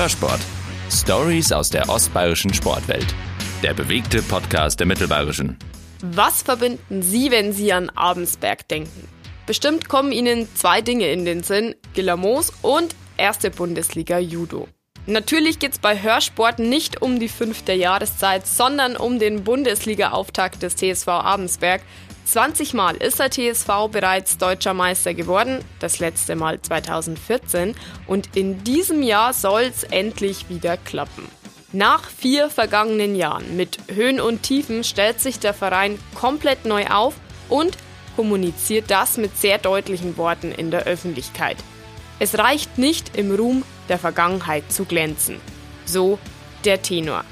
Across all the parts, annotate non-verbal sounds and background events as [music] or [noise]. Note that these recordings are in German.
Hörsport. Stories aus der ostbayerischen Sportwelt. Der bewegte Podcast der Mittelbayerischen. Was verbinden Sie, wenn Sie an Abensberg denken? Bestimmt kommen Ihnen zwei Dinge in den Sinn: Gilamos und erste Bundesliga Judo. Natürlich geht es bei Hörsport nicht um die fünfte Jahreszeit, sondern um den Bundesliga-Auftakt des TSV Abensberg. 20 Mal ist der TSV bereits deutscher Meister geworden, das letzte Mal 2014, und in diesem Jahr soll es endlich wieder klappen. Nach vier vergangenen Jahren mit Höhen und Tiefen stellt sich der Verein komplett neu auf und kommuniziert das mit sehr deutlichen Worten in der Öffentlichkeit. Es reicht nicht, im Ruhm der Vergangenheit zu glänzen. So der Tenor.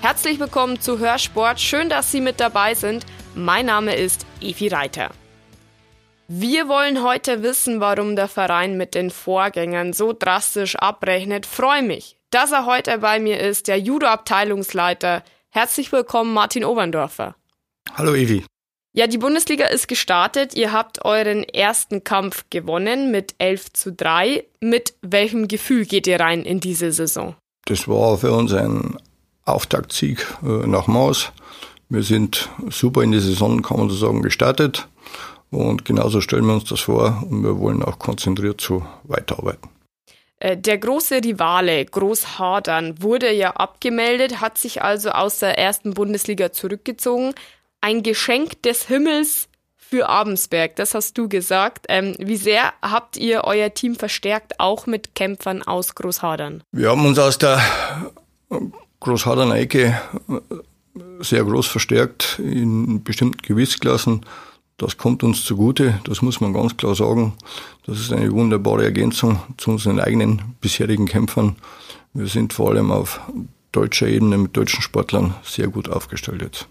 Herzlich willkommen zu Hörsport. Schön, dass Sie mit dabei sind. Mein Name ist Evi Reiter. Wir wollen heute wissen, warum der Verein mit den Vorgängern so drastisch abrechnet. Freue mich, dass er heute bei mir ist, der Judo-Abteilungsleiter. Herzlich willkommen, Martin Oberndorfer. Hallo Evi. Ja, die Bundesliga ist gestartet. Ihr habt euren ersten Kampf gewonnen mit 11 zu 3. Mit welchem Gefühl geht ihr rein in diese Saison? Das war für uns ein Auftaktsieg äh, nach Maus. Wir sind super in die Saison, kann man so sagen, gestartet. Und genauso stellen wir uns das vor und wir wollen auch konzentriert so weiterarbeiten. Äh, der große Rivale Großhadern wurde ja abgemeldet, hat sich also aus der ersten Bundesliga zurückgezogen. Ein Geschenk des Himmels für Abensberg, das hast du gesagt. Ähm, wie sehr habt ihr euer Team verstärkt, auch mit Kämpfern aus Großhadern? Wir haben uns aus der Großhadern-Ecke sehr groß verstärkt in bestimmten Gewichtsklassen. Das kommt uns zugute, das muss man ganz klar sagen. Das ist eine wunderbare Ergänzung zu unseren eigenen bisherigen Kämpfern. Wir sind vor allem auf deutscher Ebene mit deutschen Sportlern sehr gut aufgestellt jetzt.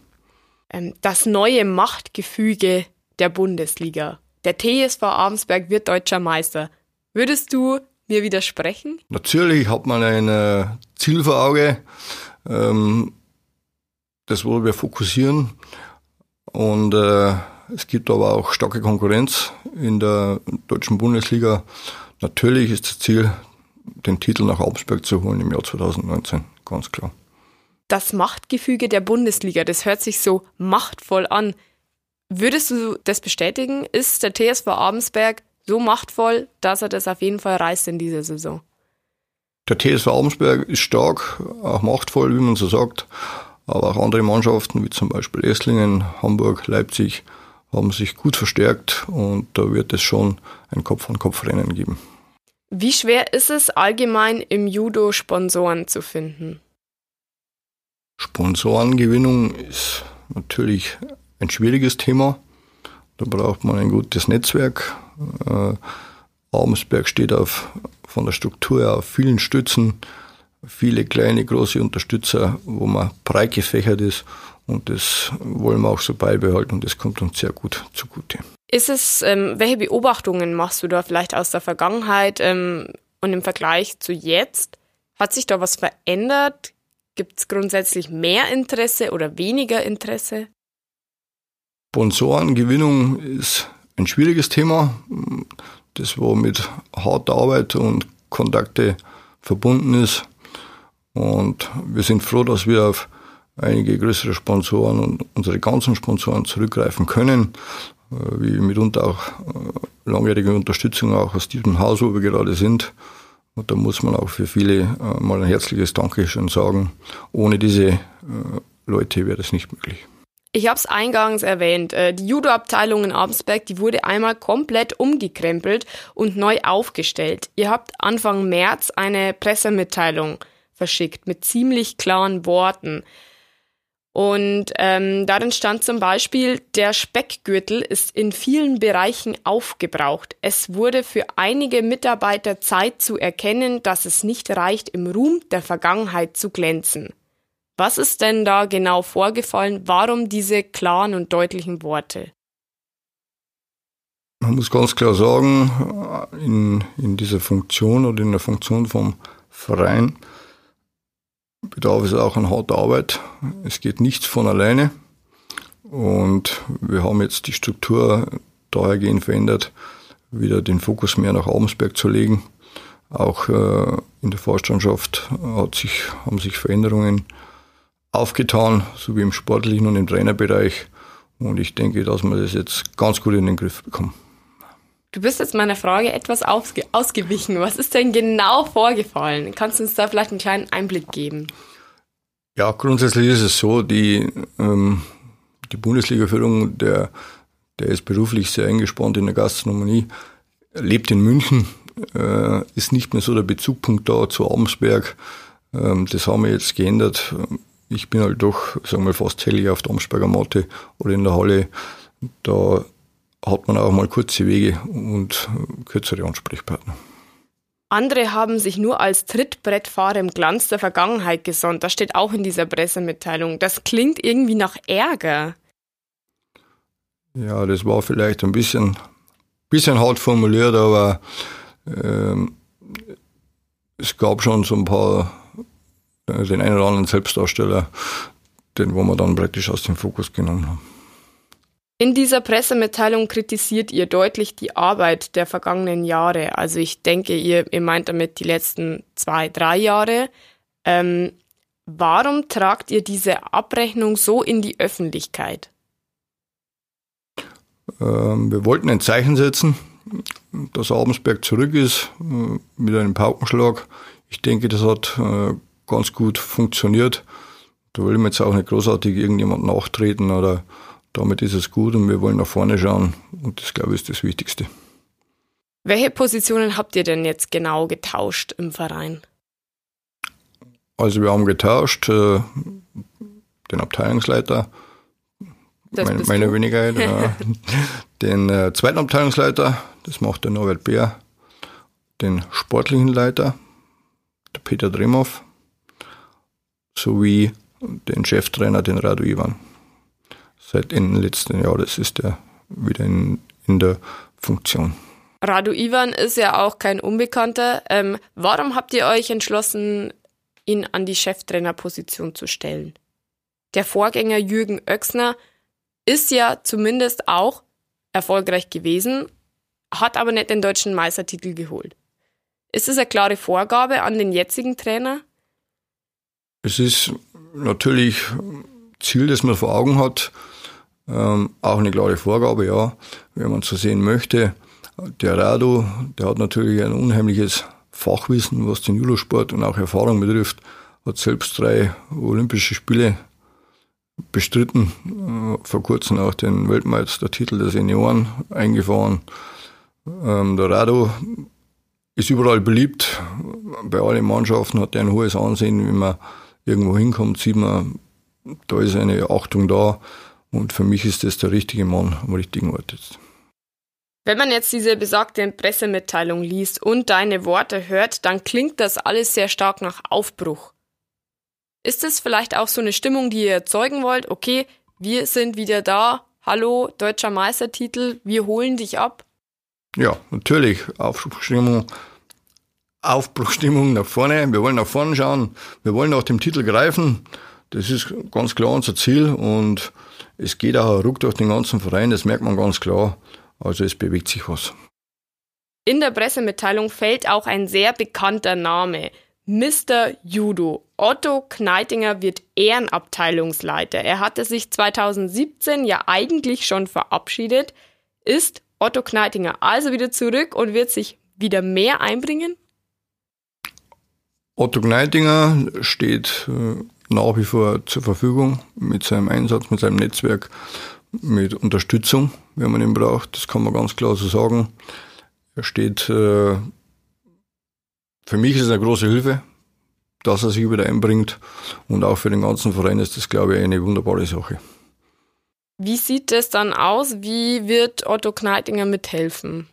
Ähm, das neue Machtgefüge der Bundesliga. Der TSV Abensberg wird deutscher Meister. Würdest du mir widersprechen? Natürlich hat man ein äh, Ziel vor Auge. Ähm, das wollen wir fokussieren. Und äh, es gibt aber auch starke Konkurrenz in der deutschen Bundesliga. Natürlich ist das Ziel, den Titel nach Augsburg zu holen im Jahr 2019, ganz klar. Das Machtgefüge der Bundesliga, das hört sich so machtvoll an. Würdest du das bestätigen? Ist der TSV Abensberg so machtvoll, dass er das auf jeden Fall reißt in dieser Saison? Der TSV Abensberg ist stark, auch machtvoll, wie man so sagt. Aber auch andere Mannschaften, wie zum Beispiel Esslingen, Hamburg, Leipzig, haben sich gut verstärkt und da wird es schon ein Kopf-an-Kopf-Rennen geben. Wie schwer ist es allgemein im Judo Sponsoren zu finden? Sponsorengewinnung ist natürlich ein schwieriges Thema. Da braucht man ein gutes Netzwerk. Äh, Abensberg steht auf, von der Struktur her auf vielen Stützen viele kleine, große Unterstützer, wo man breit gefächert ist. Und das wollen wir auch so beibehalten und das kommt uns sehr gut zugute. Ist es, ähm, welche Beobachtungen machst du da vielleicht aus der Vergangenheit ähm, und im Vergleich zu jetzt? Hat sich da was verändert? Gibt es grundsätzlich mehr Interesse oder weniger Interesse? Sponsorengewinnung ist ein schwieriges Thema, das wo mit harter Arbeit und Kontakte verbunden ist. Und wir sind froh, dass wir auf einige größere Sponsoren und unsere ganzen Sponsoren zurückgreifen können, äh, wie mitunter auch äh, langjährige Unterstützung auch aus diesem Haus, wo wir gerade sind. Und da muss man auch für viele äh, mal ein herzliches Dankeschön sagen. Ohne diese Leute wäre das nicht möglich. Ich habe es eingangs erwähnt, die Judo-Abteilung in Abensberg, die wurde einmal komplett umgekrempelt und neu aufgestellt. Ihr habt Anfang März eine Pressemitteilung verschickt mit ziemlich klaren Worten. Und ähm, darin stand zum Beispiel, der Speckgürtel ist in vielen Bereichen aufgebraucht. Es wurde für einige Mitarbeiter Zeit zu erkennen, dass es nicht reicht, im Ruhm der Vergangenheit zu glänzen. Was ist denn da genau vorgefallen? Warum diese klaren und deutlichen Worte? Man muss ganz klar sagen, in, in dieser Funktion oder in der Funktion vom Verein bedarf es auch an harter Arbeit. Es geht nichts von alleine. Und wir haben jetzt die Struktur dahergehend verändert, wieder den Fokus mehr nach Abensberg zu legen, Auch äh, in der Vorstandschaft hat sich, haben sich Veränderungen aufgetan, sowie im sportlichen und im Trainerbereich. Und ich denke, dass wir das jetzt ganz gut in den Griff bekommen. Du bist jetzt meiner Frage etwas ausge ausgewichen. Was ist denn genau vorgefallen? Kannst du uns da vielleicht einen kleinen Einblick geben? Ja, grundsätzlich ist es so, die, ähm, die Bundesliga-Führung, der, der ist beruflich sehr eingespannt in der Gastronomie, lebt in München, äh, ist nicht mehr so der Bezugpunkt da zu Abensberg. Ähm, das haben wir jetzt geändert. Ich bin halt doch, sagen wir fast täglich auf der Amsberger Matte oder in der Halle. Da hat man auch mal kurze Wege und kürzere Ansprechpartner. Andere haben sich nur als Trittbrettfahrer im Glanz der Vergangenheit gesonnt. Das steht auch in dieser Pressemitteilung. Das klingt irgendwie nach Ärger. Ja, das war vielleicht ein bisschen, bisschen hart formuliert, aber ähm, es gab schon so ein paar, äh, den einen oder anderen Selbstdarsteller, den wo wir dann praktisch aus dem Fokus genommen haben. In dieser Pressemitteilung kritisiert ihr deutlich die Arbeit der vergangenen Jahre. Also ich denke, ihr, ihr meint damit die letzten zwei, drei Jahre. Ähm, warum tragt ihr diese Abrechnung so in die Öffentlichkeit? Ähm, wir wollten ein Zeichen setzen, dass Abensberg zurück ist äh, mit einem Paukenschlag. Ich denke, das hat äh, ganz gut funktioniert. Da will ich jetzt auch nicht großartig irgendjemand nachtreten oder damit ist es gut und wir wollen nach vorne schauen und das, glaube ich, ist das Wichtigste. Welche Positionen habt ihr denn jetzt genau getauscht im Verein? Also wir haben getauscht äh, den Abteilungsleiter, meine, meine Wenigkeit, äh, [laughs] den äh, zweiten Abteilungsleiter, das macht der Norbert Bär, den sportlichen Leiter, der Peter Dremov, sowie den Cheftrainer, den Radu Ivan seit Ende letzten Jahres ist er wieder in, in der Funktion. Radu Ivan ist ja auch kein Unbekannter. Ähm, warum habt ihr euch entschlossen, ihn an die Cheftrainerposition zu stellen? Der Vorgänger Jürgen Oechsner ist ja zumindest auch erfolgreich gewesen, hat aber nicht den deutschen Meistertitel geholt. Ist es eine klare Vorgabe an den jetzigen Trainer? Es ist natürlich Ziel, das man vor Augen hat, ähm, auch eine klare Vorgabe, ja, wenn man so sehen möchte. Der Rado, der hat natürlich ein unheimliches Fachwissen, was den Judosport und auch Erfahrung betrifft, hat selbst drei Olympische Spiele bestritten, äh, vor kurzem auch den Weltmeistertitel der Senioren eingefahren. Ähm, der Rado ist überall beliebt, bei allen Mannschaften hat er ein hohes Ansehen, wenn man irgendwo hinkommt, sieht man, da ist eine Achtung da. Und für mich ist das der richtige Mann am richtigen Ort jetzt. Wenn man jetzt diese besagte Pressemitteilung liest und deine Worte hört, dann klingt das alles sehr stark nach Aufbruch. Ist es vielleicht auch so eine Stimmung, die ihr erzeugen wollt? Okay, wir sind wieder da. Hallo, deutscher Meistertitel, wir holen dich ab. Ja, natürlich. Aufbruchstimmung, Aufbruchstimmung nach vorne. Wir wollen nach vorne schauen. Wir wollen nach dem Titel greifen. Das ist ganz klar unser Ziel und es geht auch ruck durch den ganzen Verein, das merkt man ganz klar. Also es bewegt sich was. In der Pressemitteilung fällt auch ein sehr bekannter Name. Mr. Judo. Otto Kneitinger wird Ehrenabteilungsleiter. Er hatte sich 2017 ja eigentlich schon verabschiedet. Ist Otto Kneitinger also wieder zurück und wird sich wieder mehr einbringen? Otto Kneitinger steht äh, nach wie vor zur Verfügung mit seinem Einsatz, mit seinem Netzwerk, mit Unterstützung, wenn man ihn braucht. Das kann man ganz klar so sagen. Er steht, äh, für mich ist es eine große Hilfe, dass er sich wieder einbringt. Und auch für den ganzen Verein ist das, glaube ich, eine wunderbare Sache. Wie sieht das dann aus? Wie wird Otto Kneitinger mithelfen?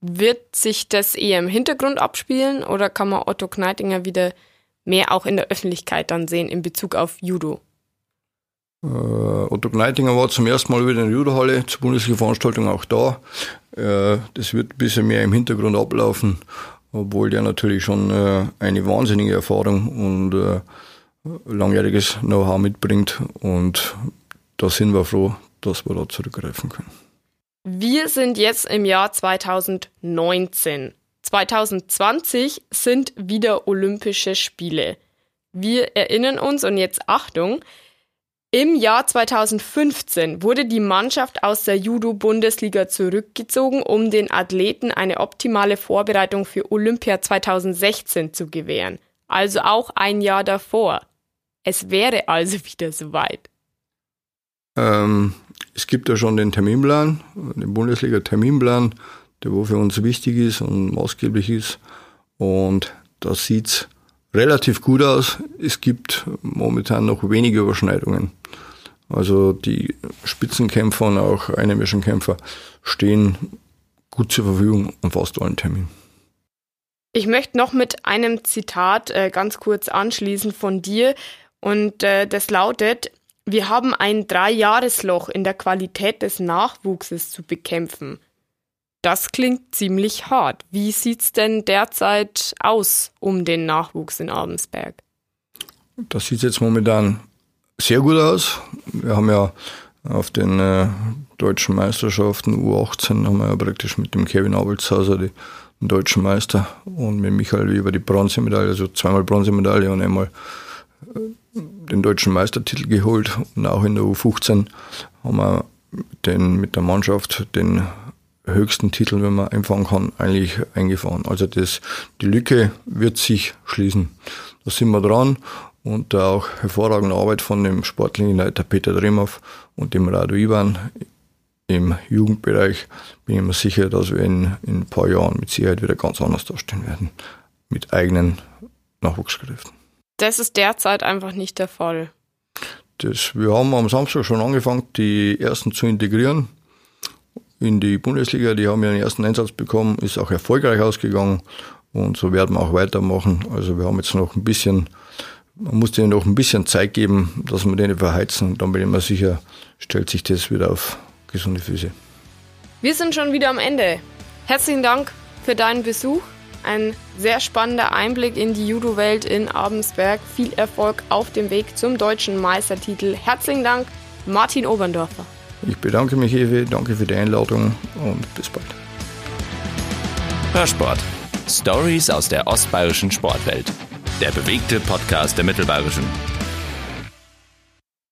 Wird sich das eher im Hintergrund abspielen oder kann man Otto Kneitinger wieder mehr auch in der Öffentlichkeit dann sehen in Bezug auf Judo? Äh, Otto Gneitinger war zum ersten Mal wieder in der Judohalle zur Bundesliga-Veranstaltung auch da. Äh, das wird ein bisschen mehr im Hintergrund ablaufen, obwohl der natürlich schon äh, eine wahnsinnige Erfahrung und äh, langjähriges Know-how mitbringt. Und da sind wir froh, dass wir da zurückgreifen können. Wir sind jetzt im Jahr 2019. 2020 sind wieder Olympische Spiele. Wir erinnern uns und jetzt Achtung, im Jahr 2015 wurde die Mannschaft aus der Judo-Bundesliga zurückgezogen, um den Athleten eine optimale Vorbereitung für Olympia 2016 zu gewähren. Also auch ein Jahr davor. Es wäre also [laughs] wieder soweit. Ähm, es gibt ja schon den Terminplan, den Bundesliga-Terminplan, der wo für uns wichtig ist und maßgeblich ist. Und da sieht es relativ gut aus. Es gibt momentan noch wenige Überschneidungen. Also die Spitzenkämpfer und auch einheimischen Kämpfer stehen gut zur Verfügung an fast allen Terminen. Ich möchte noch mit einem Zitat äh, ganz kurz anschließen von dir. Und äh, das lautet, wir haben ein Dreijahresloch in der Qualität des Nachwuchses zu bekämpfen. Das klingt ziemlich hart. Wie sieht's denn derzeit aus um den Nachwuchs in Abensberg? Das sieht jetzt momentan sehr gut aus. Wir haben ja auf den äh, deutschen Meisterschaften U18 haben wir ja praktisch mit dem Kevin Abelshauser die, den deutschen Meister und mit Michael Weber die Bronzemedaille, also zweimal Bronzemedaille und einmal äh, den deutschen Meistertitel geholt. Und auch in der U15 haben wir den, mit der Mannschaft den höchsten Titel, wenn man einfangen kann, eigentlich eingefahren. Also das, die Lücke wird sich schließen. Da sind wir dran und auch hervorragende Arbeit von dem sportlichen Leiter Peter Dremow und dem Radu Ivan im Jugendbereich bin ich mir sicher, dass wir in, in ein paar Jahren mit Sicherheit wieder ganz anders dastehen werden. Mit eigenen Nachwuchskräften. Das ist derzeit einfach nicht der Fall. Das, wir haben am Samstag schon angefangen, die ersten zu integrieren in die Bundesliga. Die haben ihren ersten Einsatz bekommen, ist auch erfolgreich ausgegangen und so werden wir auch weitermachen. Also wir haben jetzt noch ein bisschen, man muss denen noch ein bisschen Zeit geben, dass wir denen verheizen und dann bin ich mir sicher, stellt sich das wieder auf gesunde Füße. Wir sind schon wieder am Ende. Herzlichen Dank für deinen Besuch. Ein sehr spannender Einblick in die Judo-Welt in Abensberg. Viel Erfolg auf dem Weg zum deutschen Meistertitel. Herzlichen Dank, Martin Oberndorfer. Ich bedanke mich, Ewe, danke für die Einladung und bis bald. Hörsport. Stories aus der ostbayerischen Sportwelt. Der bewegte Podcast der Mittelbayerischen.